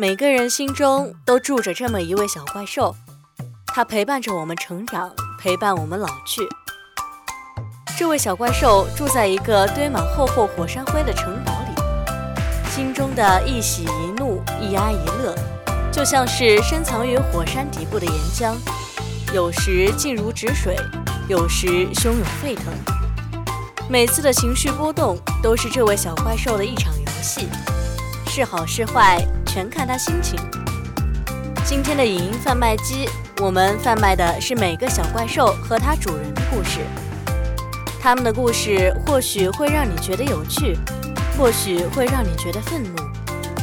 每个人心中都住着这么一位小怪兽，它陪伴着我们成长，陪伴我们老去。这位小怪兽住在一个堆满厚厚火山灰的城堡里，心中的一喜一怒，一哀一乐，就像是深藏于火山底部的岩浆，有时静如止水，有时汹涌沸腾。每次的情绪波动，都是这位小怪兽的一场游戏，是好是坏。全看他心情。今天的影音贩卖机，我们贩卖的是每个小怪兽和它主人的故事。他们的故事或许会让你觉得有趣，或许会让你觉得愤怒，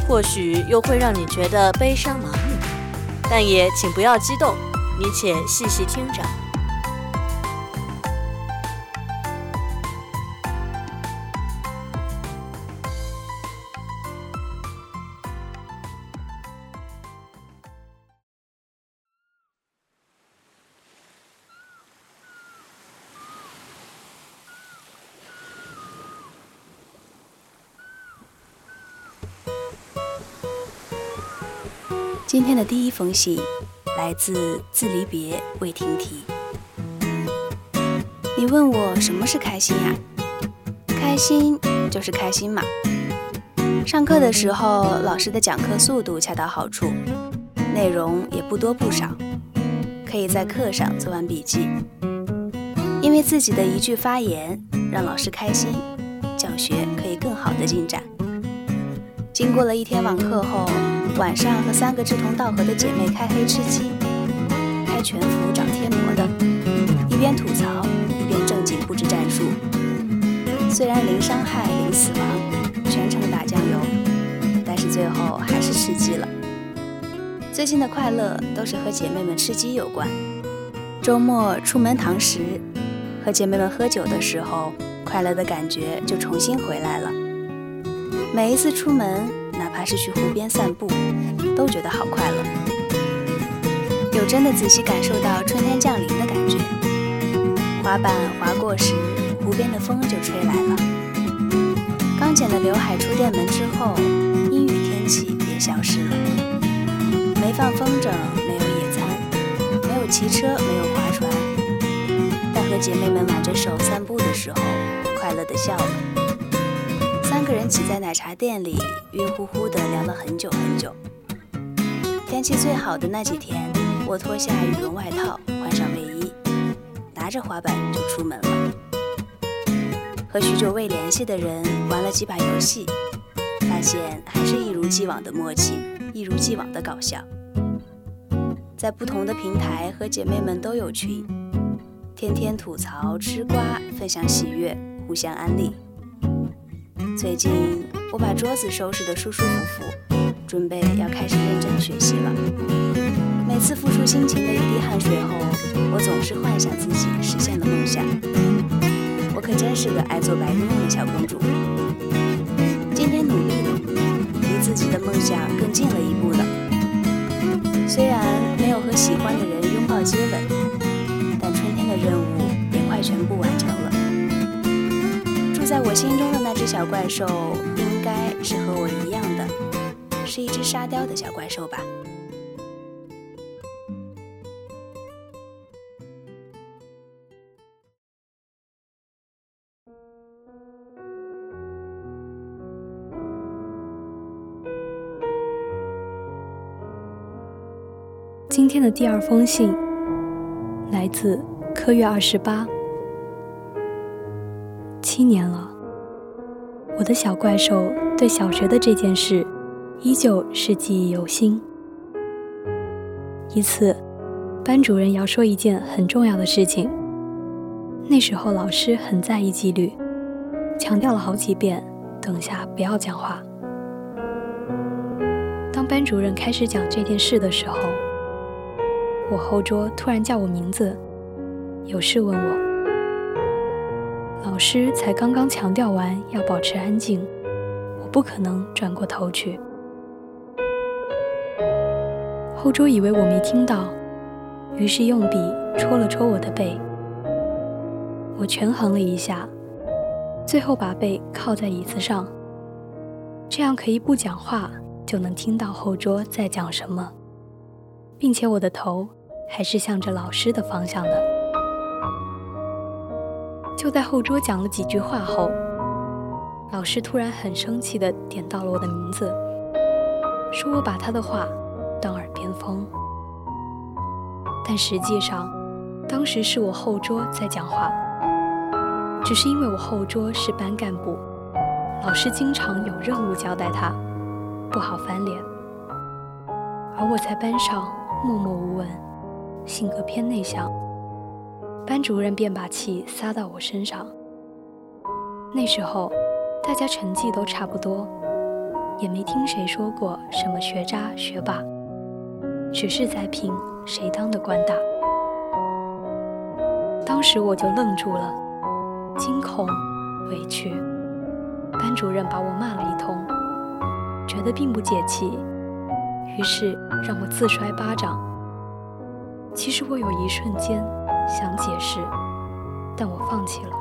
或许又会让你觉得悲伤麻木。但也请不要激动，你且细细听着。今天的第一封信来自自离别未停题。你问我什么是开心呀？开心就是开心嘛。上课的时候，老师的讲课速度恰到好处，内容也不多不少，可以在课上做完笔记。因为自己的一句发言让老师开心，教学可以更好的进展。经过了一天网课后。晚上和三个志同道合的姐妹开黑吃鸡，开全服找贴膜的，一边吐槽一边正经布置战术。虽然零伤害零死亡，全程打酱油，但是最后还是吃鸡了。最近的快乐都是和姐妹们吃鸡有关。周末出门堂食，和姐妹们喝酒的时候，快乐的感觉就重新回来了。每一次出门。哪怕是去湖边散步，都觉得好快乐。有真的仔细感受到春天降临的感觉。滑板滑过时，湖边的风就吹来了。刚剪的刘海出店门之后，阴雨天气也消失了。没放风筝，没有野餐，没有骑车，没有划船，但和姐妹们挽着手散步的时候，快乐的笑了。三个人挤在奶茶店里，晕乎乎的聊了很久很久。天气最好的那几天，我脱下羽绒外套，换上卫衣，拿着滑板就出门了。和许久未联系的人玩了几把游戏，发现还是一如既往的默契，一如既往的搞笑。在不同的平台和姐妹们都有群，天天吐槽吃瓜，分享喜悦，互相安利。最近我把桌子收拾得舒舒服服，准备要开始认真学习了。每次付出辛勤的一滴汗水后，我总是幻想自己实现了梦想。我可真是个爱做白日梦的小公主。今天努力了，离自己的梦想更近了一步了。虽然没有和喜欢的人拥抱接吻，但春天的任务也快全部完成了。在我心中的那只小怪兽，应该是和我一样的，是一只沙雕的小怪兽吧。今天的第二封信来自科月二十八。七年了，我的小怪兽对小学的这件事依旧是记忆犹新。一次，班主任要说一件很重要的事情，那时候老师很在意纪律，强调了好几遍，等下不要讲话。当班主任开始讲这件事的时候，我后桌突然叫我名字，有事问我。老师才刚刚强调完要保持安静，我不可能转过头去。后桌以为我没听到，于是用笔戳了戳我的背。我权衡了一下，最后把背靠在椅子上，这样可以不讲话，就能听到后桌在讲什么，并且我的头还是向着老师的方向的。就在后桌讲了几句话后，老师突然很生气地点到了我的名字，说我把他的话当耳边风。但实际上，当时是我后桌在讲话，只是因为我后桌是班干部，老师经常有任务交代他，不好翻脸。而我在班上默默无闻，性格偏内向。班主任便把气撒到我身上。那时候，大家成绩都差不多，也没听谁说过什么学渣学霸，只是在拼谁当的官大。当时我就愣住了，惊恐、委屈。班主任把我骂了一通，觉得并不解气，于是让我自摔巴掌。其实我有一瞬间。想解释，但我放弃了，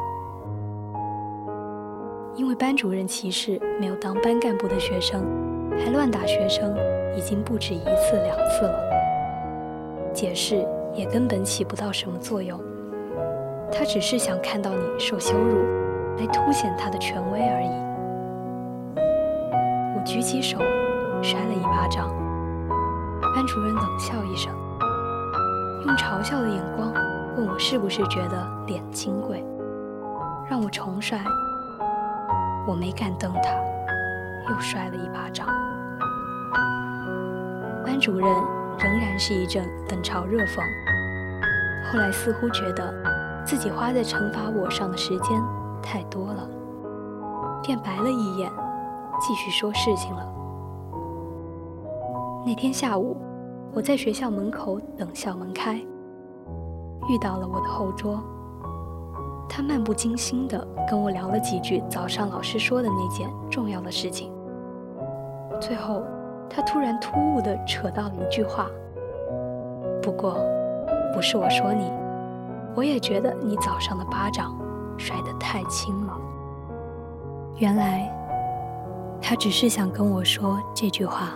因为班主任歧视没有当班干部的学生，还乱打学生，已经不止一次两次了。解释也根本起不到什么作用，他只是想看到你受羞辱，来凸显他的权威而已。我举起手，扇了一巴掌，班主任冷笑一声，用嘲笑的眼光。问我是不是觉得脸金贵，让我重摔。我没敢瞪他，又摔了一巴掌。班主任仍然是一阵冷嘲热讽。后来似乎觉得自己花在惩罚我上的时间太多了，便白了一眼，继续说事情了。那天下午，我在学校门口等校门开。遇到了我的后桌，他漫不经心地跟我聊了几句早上老师说的那件重要的事情。最后，他突然突兀地扯到了一句话：“不过，不是我说你，我也觉得你早上的巴掌摔得太轻了。”原来，他只是想跟我说这句话。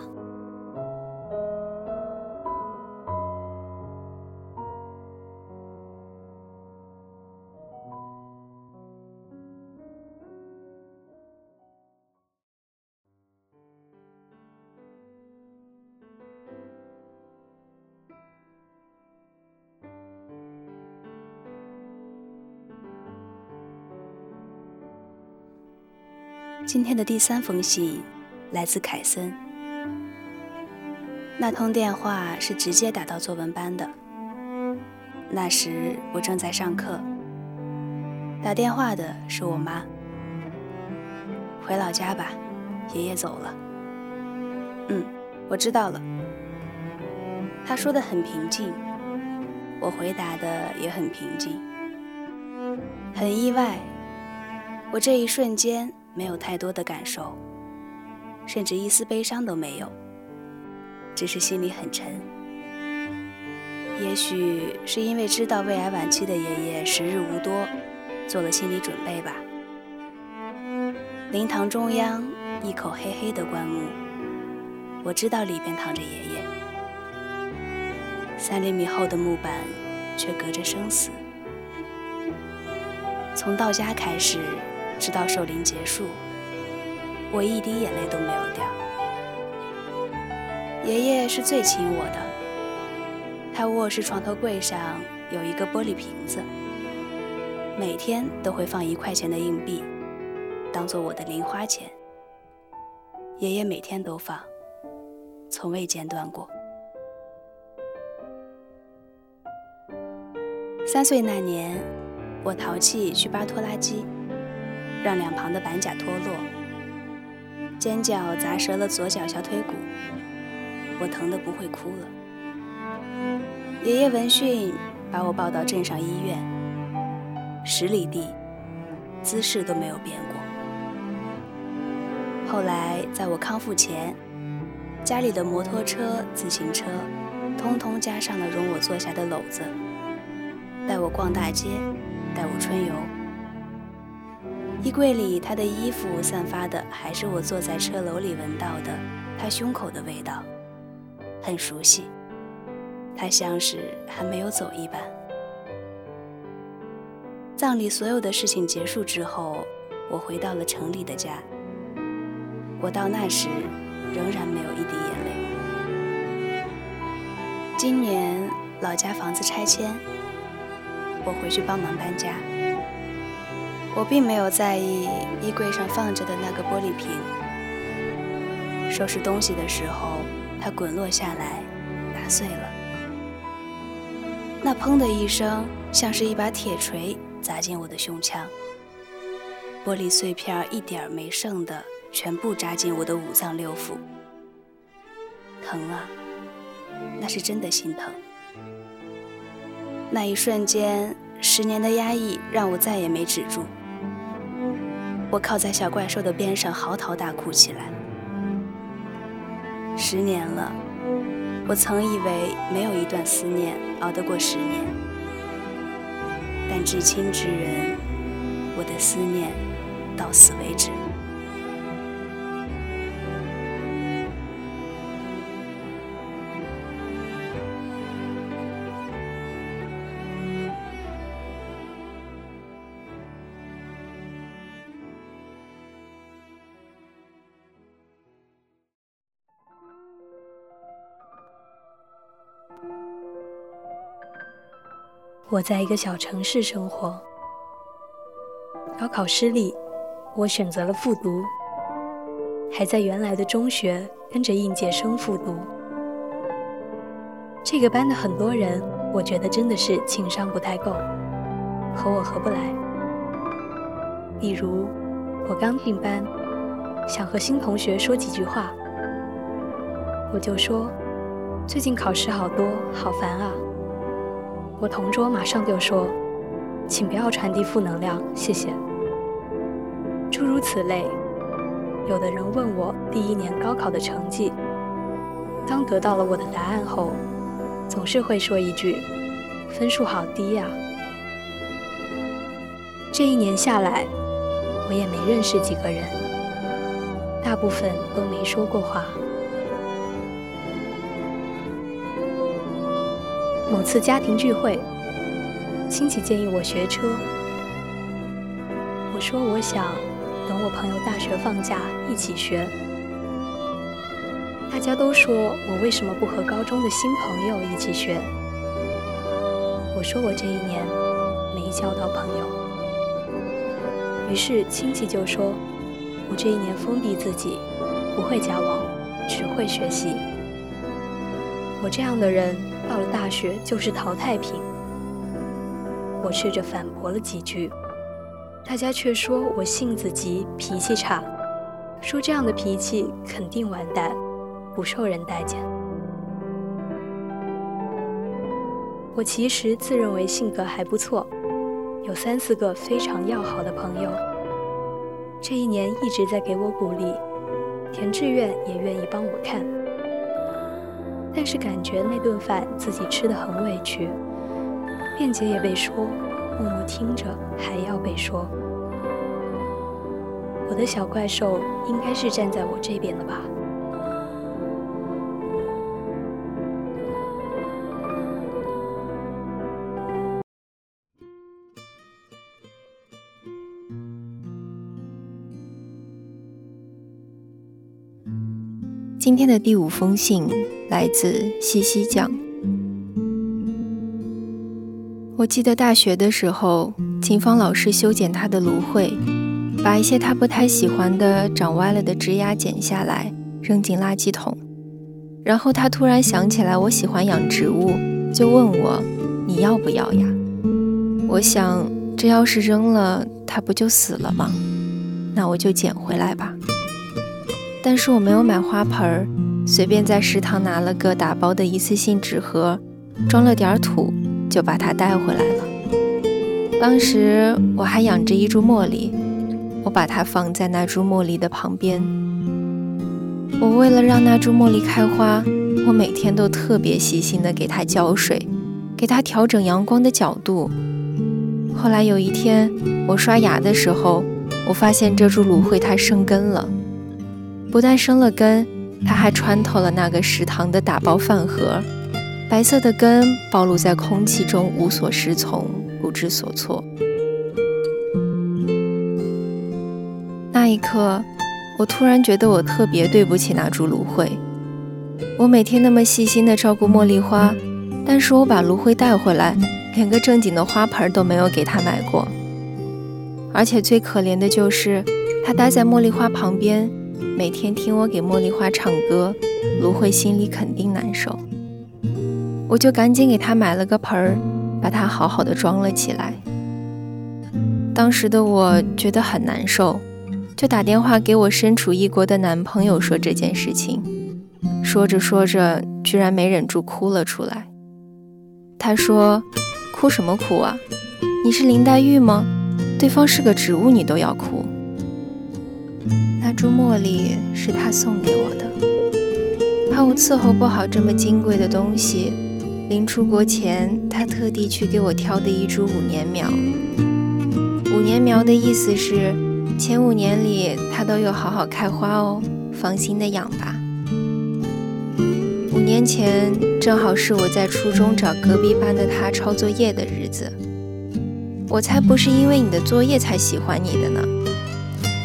今天的第三封信来自凯森。那通电话是直接打到作文班的。那时我正在上课，打电话的是我妈。回老家吧，爷爷走了。嗯，我知道了。他说的很平静，我回答的也很平静。很意外，我这一瞬间。没有太多的感受，甚至一丝悲伤都没有，只是心里很沉。也许是因为知道胃癌晚期的爷爷时日无多，做了心理准备吧。灵堂中央一口黑黑的棺木，我知道里边躺着爷爷。三厘米厚的木板，却隔着生死。从到家开始。直到守灵结束，我一滴眼泪都没有掉。爷爷是最亲我的，他卧室床头柜上有一个玻璃瓶子，每天都会放一块钱的硬币，当做我的零花钱。爷爷每天都放，从未间断过。三岁那年，我淘气去扒拖拉机。让两旁的板甲脱落，尖角砸折了左脚小腿骨，我疼得不会哭了。爷爷闻讯把我抱到镇上医院，十里地，姿势都没有变过。后来在我康复前，家里的摩托车、自行车，通通加上了容我坐下的篓子，带我逛大街，带我春游。衣柜里，他的衣服散发的还是我坐在车楼里闻到的他胸口的味道，很熟悉，他像是还没有走一般。葬礼所有的事情结束之后，我回到了城里的家。我到那时，仍然没有一滴眼泪。今年老家房子拆迁，我回去帮忙搬家。我并没有在意衣柜上放着的那个玻璃瓶。收拾东西的时候，它滚落下来，打碎了。那砰的一声，像是一把铁锤砸进我的胸腔。玻璃碎片一点没剩的，全部扎进我的五脏六腑。疼啊，那是真的心疼。那一瞬间，十年的压抑让我再也没止住。我靠在小怪兽的边上，嚎啕大哭起来。十年了，我曾以为没有一段思念熬得过十年，但至亲之人，我的思念到此为止。我在一个小城市生活，高考失利，我选择了复读，还在原来的中学跟着应届生复读。这个班的很多人，我觉得真的是情商不太够，和我合不来。比如，我刚进班，想和新同学说几句话，我就说：“最近考试好多，好烦啊。”我同桌马上就说：“请不要传递负能量，谢谢。”诸如此类。有的人问我第一年高考的成绩，当得到了我的答案后，总是会说一句：“分数好低呀。”这一年下来，我也没认识几个人，大部分都没说过话。某次家庭聚会，亲戚建议我学车，我说我想等我朋友大学放假一起学。大家都说我为什么不和高中的新朋友一起学？我说我这一年没交到朋友。于是亲戚就说我这一年封闭自己，不会交往，只会学习。我这样的人。到了大学就是淘汰品。我试着反驳了几句，大家却说我性子急、脾气差，说这样的脾气肯定完蛋，不受人待见。我其实自认为性格还不错，有三四个非常要好的朋友，这一年一直在给我鼓励，填志愿也愿意帮我看。但是感觉那顿饭自己吃的很委屈，辩解也被说，默默听着还要被说。我的小怪兽应该是站在我这边的吧。今天的第五封信来自西西酱。我记得大学的时候，秦芳老师修剪她的芦荟，把一些她不太喜欢的长歪了的枝丫剪下来，扔进垃圾桶。然后他突然想起来我喜欢养植物，就问我：“你要不要呀？”我想，这要是扔了，它不就死了吗？那我就捡回来吧。但是我没有买花盆儿，随便在食堂拿了个打包的一次性纸盒，装了点土，就把它带回来了。当时我还养着一株茉莉，我把它放在那株茉莉的旁边。我为了让那株茉莉开花，我每天都特别细心的给它浇水，给它调整阳光的角度。后来有一天，我刷牙的时候，我发现这株芦荟它生根了。不但生了根，它还穿透了那个食堂的打包饭盒，白色的根暴露在空气中，无所适从，不知所措。那一刻，我突然觉得我特别对不起那株芦荟。我每天那么细心地照顾茉莉花，但是我把芦荟带回来，连个正经的花盆都没有给它买过。而且最可怜的就是，它待在茉莉花旁边，每天听我给茉莉花唱歌，芦荟心里肯定难受。我就赶紧给它买了个盆儿，把它好好的装了起来。当时的我觉得很难受，就打电话给我身处异国的男朋友说这件事情。说着说着，居然没忍住哭了出来。他说：“哭什么哭啊？你是林黛玉吗？对方是个植物，你都要哭。”那株茉莉是他送给我的，怕我伺候不好这么金贵的东西。临出国前，他特地去给我挑的一株五年苗。五年苗的意思是，前五年里它都有好好开花哦，放心的养吧。五年前正好是我在初中找隔壁班的他抄作业的日子，我才不是因为你的作业才喜欢你的呢。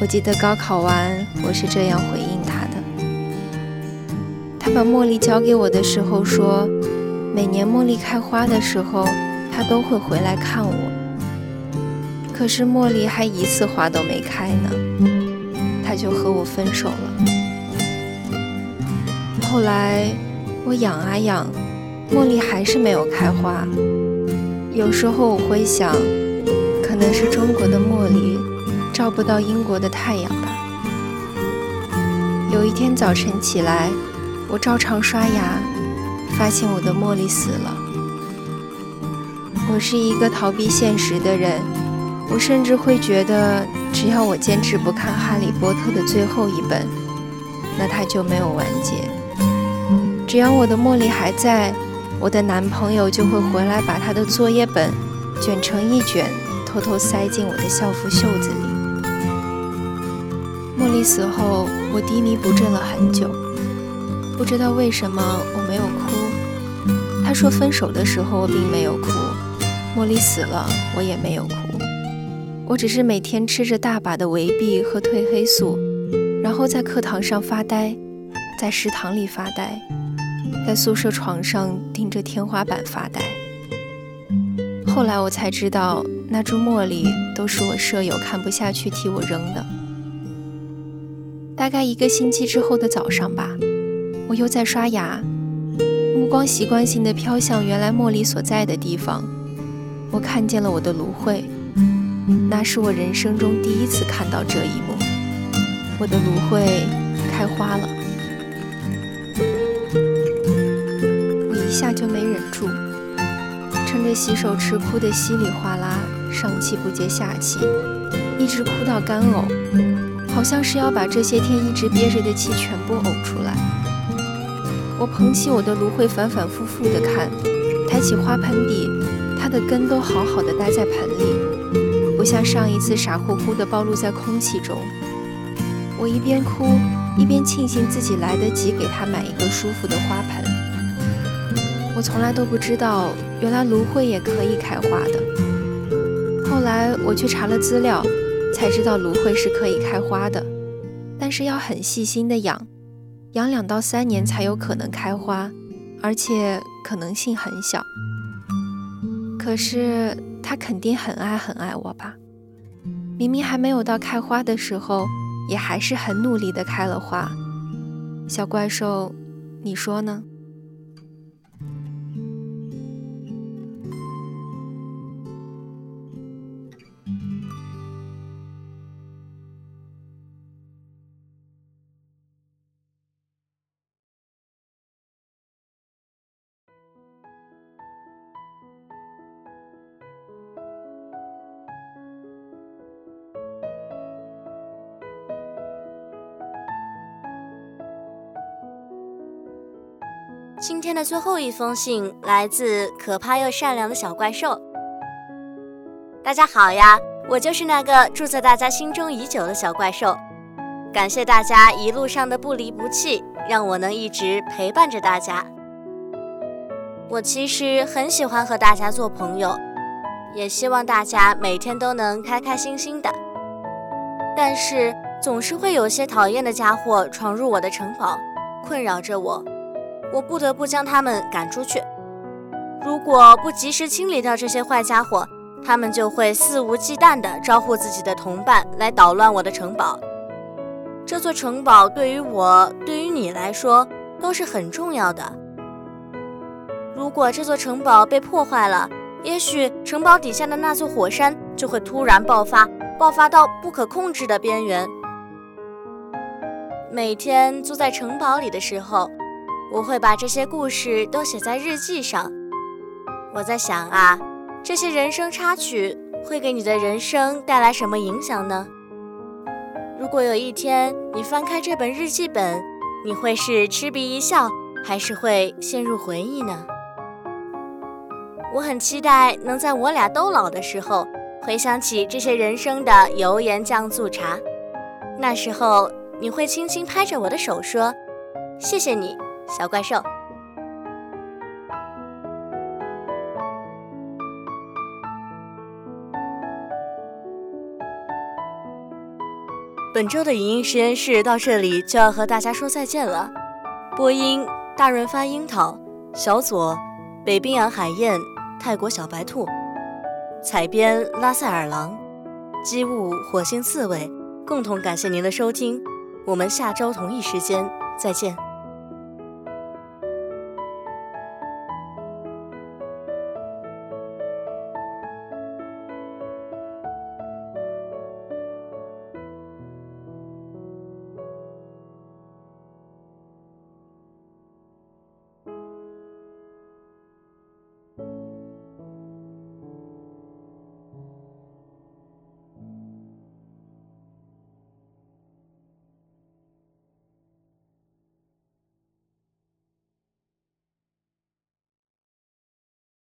我记得高考完，我是这样回应他的。他把茉莉交给我的时候说，每年茉莉开花的时候，他都会回来看我。可是茉莉还一次花都没开呢，他就和我分手了。后来。我养啊养，茉莉还是没有开花。有时候我会想，可能是中国的茉莉照不到英国的太阳吧。有一天早晨起来，我照常刷牙，发现我的茉莉死了。我是一个逃避现实的人，我甚至会觉得，只要我坚持不看《哈利波特》的最后一本，那它就没有完结。只要我的茉莉还在，我的男朋友就会回来把他的作业本卷成一卷，偷偷塞进我的校服袖子里。茉莉死后，我低迷不振了很久，不知道为什么我没有哭。他说分手的时候我并没有哭，茉莉死了我也没有哭，我只是每天吃着大把的维 B 和褪黑素，然后在课堂上发呆，在食堂里发呆。在宿舍床上盯着天花板发呆。后来我才知道，那株茉莉都是我舍友看不下去替我扔的。大概一个星期之后的早上吧，我又在刷牙，目光习惯性的飘向原来茉莉所在的地方。我看见了我的芦荟，那是我人生中第一次看到这一幕。我的芦荟开花了。我一下就没忍住，趁着洗手池哭得稀里哗啦，上气不接下气，一直哭到干呕，好像是要把这些天一直憋着的气全部呕出来。我捧起我的芦荟，反反复复地看，抬起花盆底，它的根都好好的待在盆里，不像上一次傻乎乎地暴露在空气中。我一边哭，一边庆幸自己来得及给它买一个舒服的花盆。我从来都不知道，原来芦荟也可以开花的。后来我去查了资料，才知道芦荟是可以开花的，但是要很细心的养，养两到三年才有可能开花，而且可能性很小。可是它肯定很爱很爱我吧？明明还没有到开花的时候，也还是很努力的开了花。小怪兽，你说呢？今天的最后一封信来自可怕又善良的小怪兽。大家好呀，我就是那个住在大家心中已久的小怪兽。感谢大家一路上的不离不弃，让我能一直陪伴着大家。我其实很喜欢和大家做朋友，也希望大家每天都能开开心心的。但是总是会有些讨厌的家伙闯入我的城堡，困扰着我，我不得不将他们赶出去。如果不及时清理掉这些坏家伙，他们就会肆无忌惮地招呼自己的同伴来捣乱我的城堡。这座城堡对于我，对于你来说都是很重要的。如果这座城堡被破坏了，也许城堡底下的那座火山就会突然爆发，爆发到不可控制的边缘。每天坐在城堡里的时候，我会把这些故事都写在日记上。我在想啊，这些人生插曲会给你的人生带来什么影响呢？如果有一天你翻开这本日记本，你会是嗤鼻一笑，还是会陷入回忆呢？我很期待能在我俩都老的时候，回想起这些人生的油盐酱醋茶。那时候，你会轻轻拍着我的手说：“谢谢你，小怪兽。”本周的影音实验室到这里就要和大家说再见了。播音：大润发樱桃，小左，北冰洋海燕。泰国小白兔，采编拉塞尔狼，机务火星刺猬，共同感谢您的收听，我们下周同一时间再见。